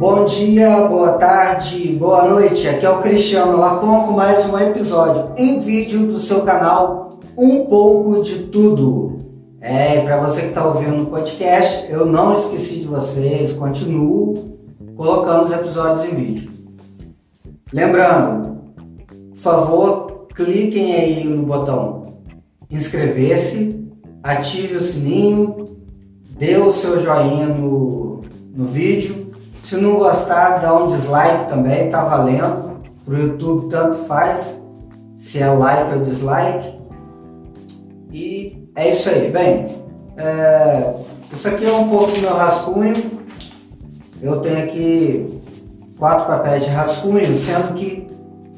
Bom dia, boa tarde, boa noite. Aqui é o Cristiano Lacon com mais um episódio em vídeo do seu canal Um pouco de tudo. É, para você que está ouvindo o podcast, eu não esqueci de vocês, continuo colocando os episódios em vídeo. Lembrando, por favor, cliquem aí no botão inscrever-se, ative o sininho, dê o seu joinha no, no vídeo. Se não gostar, dá um dislike também, tá valendo. Pro YouTube tanto faz, se é like ou dislike. E é isso aí. Bem, é, isso aqui é um pouco do meu rascunho. Eu tenho aqui quatro papéis de rascunho, sendo que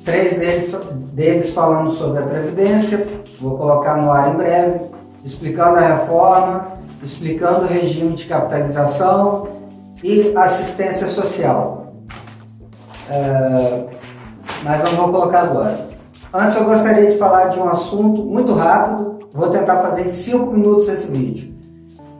três deles, deles falando sobre a Previdência, vou colocar no ar em breve, explicando a reforma, explicando o regime de capitalização e assistência social. É, mas não vou colocar agora. Antes eu gostaria de falar de um assunto muito rápido, vou tentar fazer em 5 minutos esse vídeo,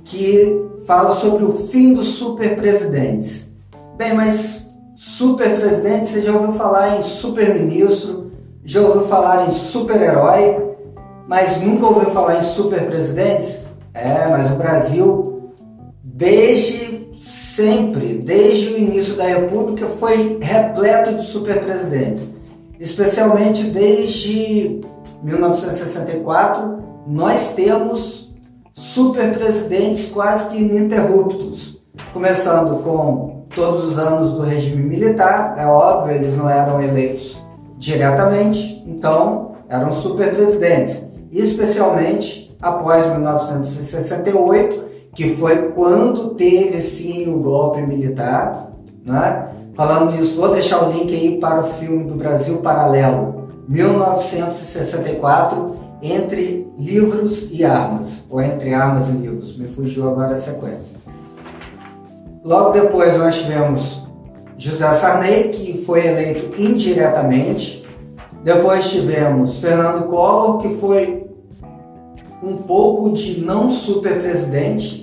que fala sobre o fim dos superpresidentes. Bem, mas superpresidente, você já ouviu falar em superministro, já ouviu falar em super-herói, mas nunca ouviu falar em superpresidentes? É, mas o Brasil, desde sempre, desde o início da República, foi repleto de superpresidentes. Especialmente desde 1964, nós temos superpresidentes quase que ininterruptos. Começando com todos os anos do regime militar, é óbvio, eles não eram eleitos diretamente, então eram superpresidentes. Especialmente após 1968, que foi quando teve sim o golpe militar. Né? Falando nisso, vou deixar o link aí para o filme do Brasil Paralelo, 1964, entre livros e armas, ou entre armas e livros, me fugiu agora a sequência. Logo depois nós tivemos José Sarney, que foi eleito indiretamente. Depois tivemos Fernando Collor, que foi um pouco de não super presidente,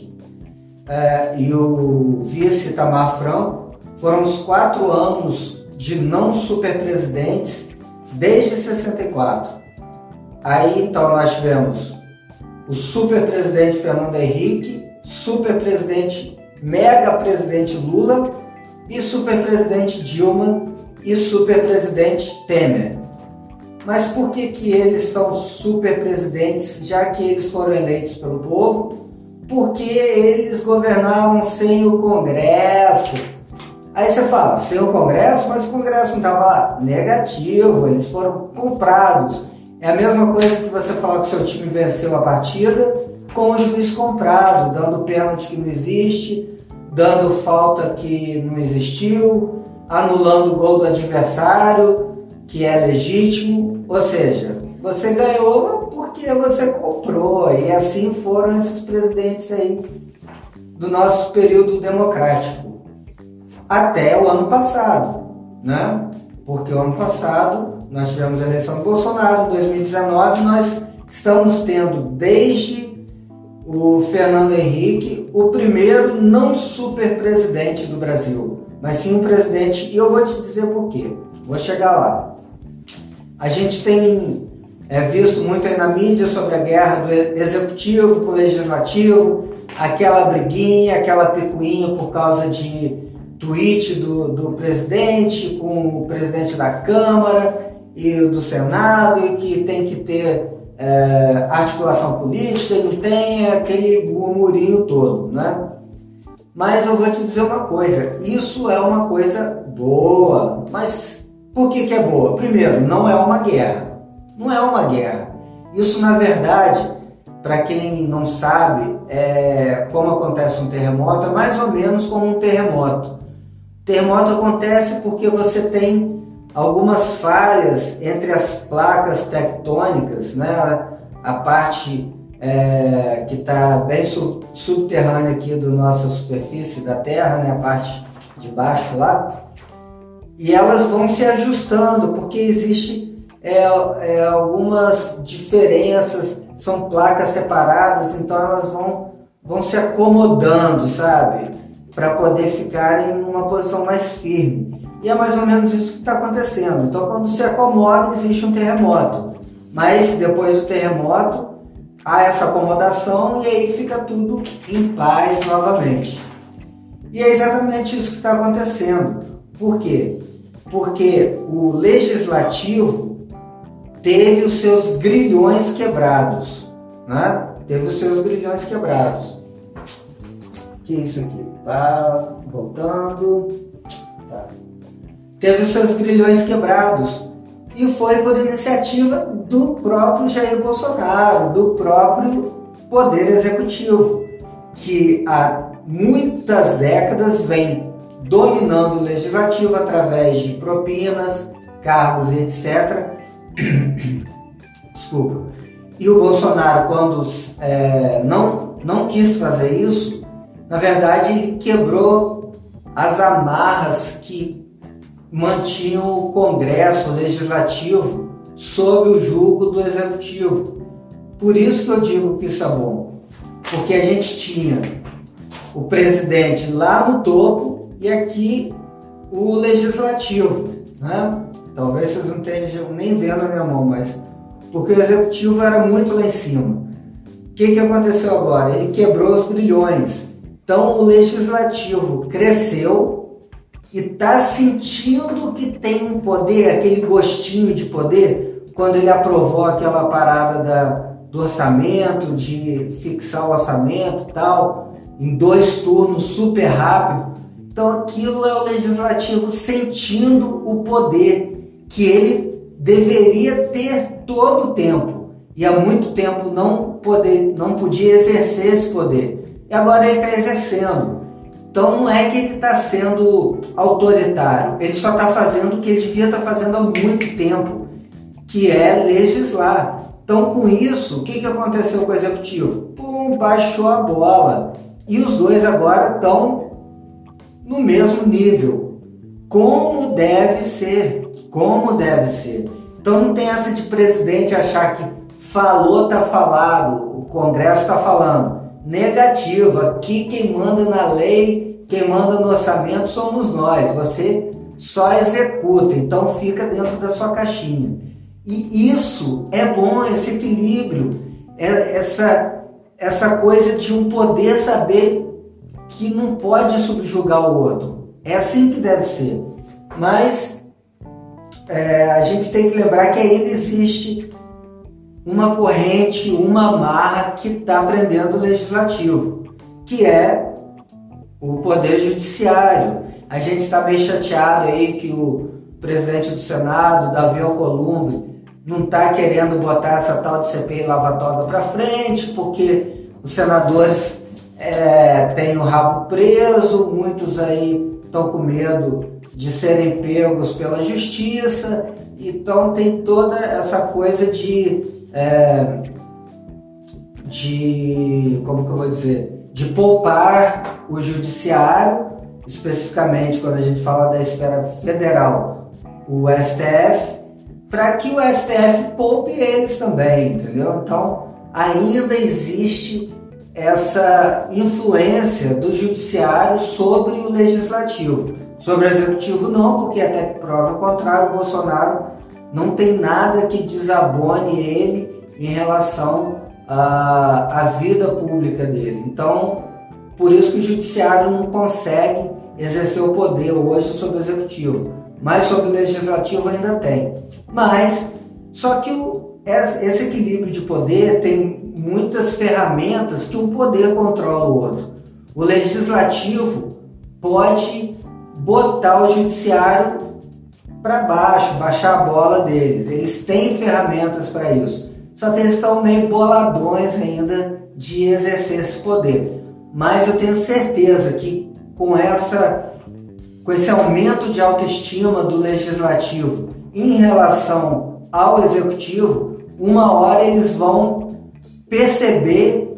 é, e o vice Tamar Franco. Foram os quatro anos de não super presidentes desde 64. Aí então nós tivemos o super presidente Fernando Henrique, super presidente, mega presidente Lula e super presidente Dilma e super presidente Temer. Mas por que, que eles são super presidentes, já que eles foram eleitos pelo povo? Porque eles governavam sem o Congresso. Aí você fala, sem o Congresso, mas o Congresso não estava lá. Negativo, eles foram comprados. É a mesma coisa que você falar que o seu time venceu a partida com o juiz comprado, dando pênalti que não existe, dando falta que não existiu, anulando o gol do adversário, que é legítimo, ou seja, você ganhou porque você comprou, e assim foram esses presidentes aí do nosso período democrático, até o ano passado, né? Porque o ano passado nós tivemos a eleição do Bolsonaro, em 2019 nós estamos tendo desde o Fernando Henrique o primeiro não super presidente do Brasil, mas sim um presidente, e eu vou te dizer por quê, vou chegar lá. A gente tem é, visto muito aí na mídia sobre a guerra do executivo com o legislativo, aquela briguinha, aquela picuinha por causa de tweet do, do presidente com o presidente da Câmara e do Senado, e que tem que ter é, articulação política, não tem aquele murmurinho todo, né? Mas eu vou te dizer uma coisa, isso é uma coisa boa, mas por que, que é boa? Primeiro, não é uma guerra. Não é uma guerra. Isso, na verdade, para quem não sabe, é, como acontece um terremoto, é mais ou menos como um terremoto. Terremoto acontece porque você tem algumas falhas entre as placas tectônicas, né? a parte é, que está bem sub, subterrânea aqui da nossa superfície da Terra, né? a parte de baixo lá, e elas vão se ajustando, porque existe é, é, algumas diferenças, são placas separadas, então elas vão, vão se acomodando, sabe? para poder ficar em uma posição mais firme. E é mais ou menos isso que está acontecendo. Então, quando se acomoda, existe um terremoto. Mas depois do terremoto, há essa acomodação e aí fica tudo em paz novamente. E é exatamente isso que está acontecendo. Por quê? Porque o legislativo teve os seus grilhões quebrados. Né? Teve os seus grilhões quebrados. Que isso aqui? Tá voltando. Tá. Teve os seus grilhões quebrados. E foi por iniciativa do próprio Jair Bolsonaro, do próprio Poder Executivo, que há muitas décadas vem dominando o legislativo através de propinas, cargos e etc. Desculpa. E o Bolsonaro, quando é, não, não quis fazer isso, na verdade ele quebrou as amarras que mantinham o Congresso, o Legislativo, sob o julgo do Executivo. Por isso que eu digo que isso é bom. Porque a gente tinha o presidente lá no topo e aqui o legislativo. Né? Talvez vocês não estejam nem vendo a minha mão, mas porque o executivo era muito lá em cima. O que, que aconteceu agora? Ele quebrou os grilhões. Então o legislativo cresceu e está sentindo que tem um poder, aquele gostinho de poder, quando ele aprovou aquela parada da, do orçamento, de fixar o orçamento e tal em dois turnos super rápido. Então aquilo é o legislativo sentindo o poder que ele deveria ter todo o tempo e há muito tempo não poder, não podia exercer esse poder. E agora ele está exercendo. Então não é que ele está sendo autoritário, ele só está fazendo o que ele devia estar tá fazendo há muito tempo, que é legislar. Então com isso, o que, que aconteceu com o executivo? Pum, baixou a bola. E os dois agora estão no mesmo nível. Como deve ser. Como deve ser. Então não tem essa de presidente achar que falou, tá falado, o Congresso está falando. Negativo. Aqui quem manda na lei, quem manda no orçamento somos nós. Você só executa, então fica dentro da sua caixinha. E isso é bom, esse equilíbrio, é essa essa coisa de um poder saber que não pode subjugar o outro. É assim que deve ser. Mas é, a gente tem que lembrar que ainda existe uma corrente, uma amarra que está prendendo o legislativo, que é o poder judiciário. A gente está bem chateado aí que o presidente do Senado, Davi Alcolumbre, não está querendo botar essa tal de CPI lavatória para frente, porque os senadores é, têm o rabo preso, muitos aí estão com medo de serem pegos pela justiça, então tem toda essa coisa de, é, de como que eu vou dizer, de poupar o judiciário, especificamente quando a gente fala da esfera federal, o STF, para que o STF poupe eles também, entendeu? Então, ainda existe essa influência do judiciário sobre o legislativo. Sobre o executivo não, porque até que prova o contrário, o Bolsonaro não tem nada que desabone ele em relação à, à vida pública dele. Então, por isso que o judiciário não consegue exercer o poder hoje sobre o executivo, mas sobre o legislativo ainda tem. Mas, só que o, esse equilíbrio de poder tem muitas ferramentas que um poder controla o outro. O legislativo pode botar o judiciário para baixo, baixar a bola deles. Eles têm ferramentas para isso. Só que eles estão meio boladões ainda de exercer esse poder. Mas eu tenho certeza que com essa com esse aumento de autoestima do legislativo em relação ao executivo, uma hora eles vão perceber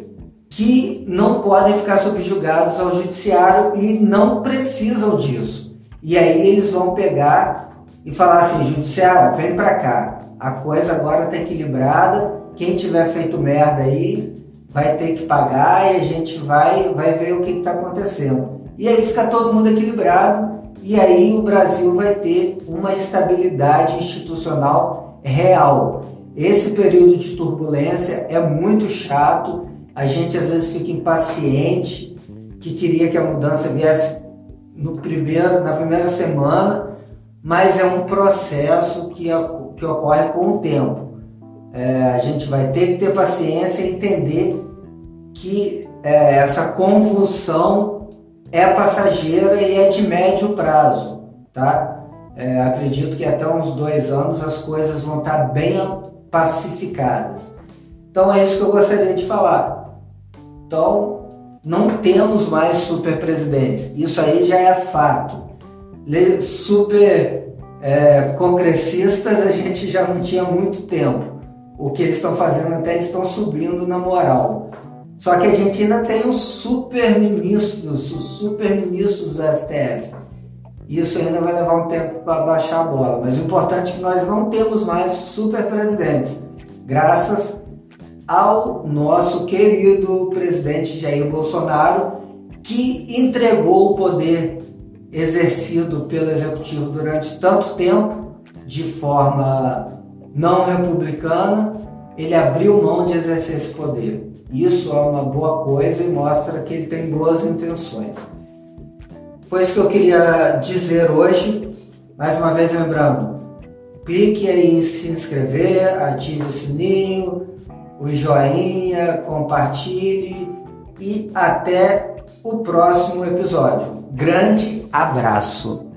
que não podem ficar subjugados ao judiciário e não precisam disso. E aí eles vão pegar e falar assim: judiciário, vem para cá, a coisa agora está equilibrada. Quem tiver feito merda aí vai ter que pagar e a gente vai, vai ver o que está acontecendo. e aí fica todo mundo equilibrado e aí o Brasil vai ter uma estabilidade institucional real. Esse período de turbulência é muito chato, a gente às vezes fica impaciente, que queria que a mudança viesse no primeiro, na primeira semana, mas é um processo que, que ocorre com o tempo. É, a gente vai ter que ter paciência e entender que é, essa convulsão é passageira e é de médio prazo, tá? É, acredito que até uns dois anos as coisas vão estar bem pacificadas. Então é isso que eu gostaria de falar. Então não temos mais super presidentes. Isso aí já é fato. Super é, congressistas a gente já não tinha muito tempo. O que eles estão fazendo até eles estão subindo na moral. Só que a gente ainda tem os super ministros, os super ministros do STF. Isso ainda vai levar um tempo para baixar a bola. Mas o importante é que nós não temos mais super presidentes. Graças ao nosso querido presidente Jair Bolsonaro, que entregou o poder exercido pelo executivo durante tanto tempo de forma não republicana, ele abriu mão de exercer esse poder. Isso é uma boa coisa e mostra que ele tem boas intenções. Foi isso que eu queria dizer hoje. Mais uma vez lembrando, clique aí em se inscrever, ative o sininho, o joinha, compartilhe e até o próximo episódio. Grande abraço!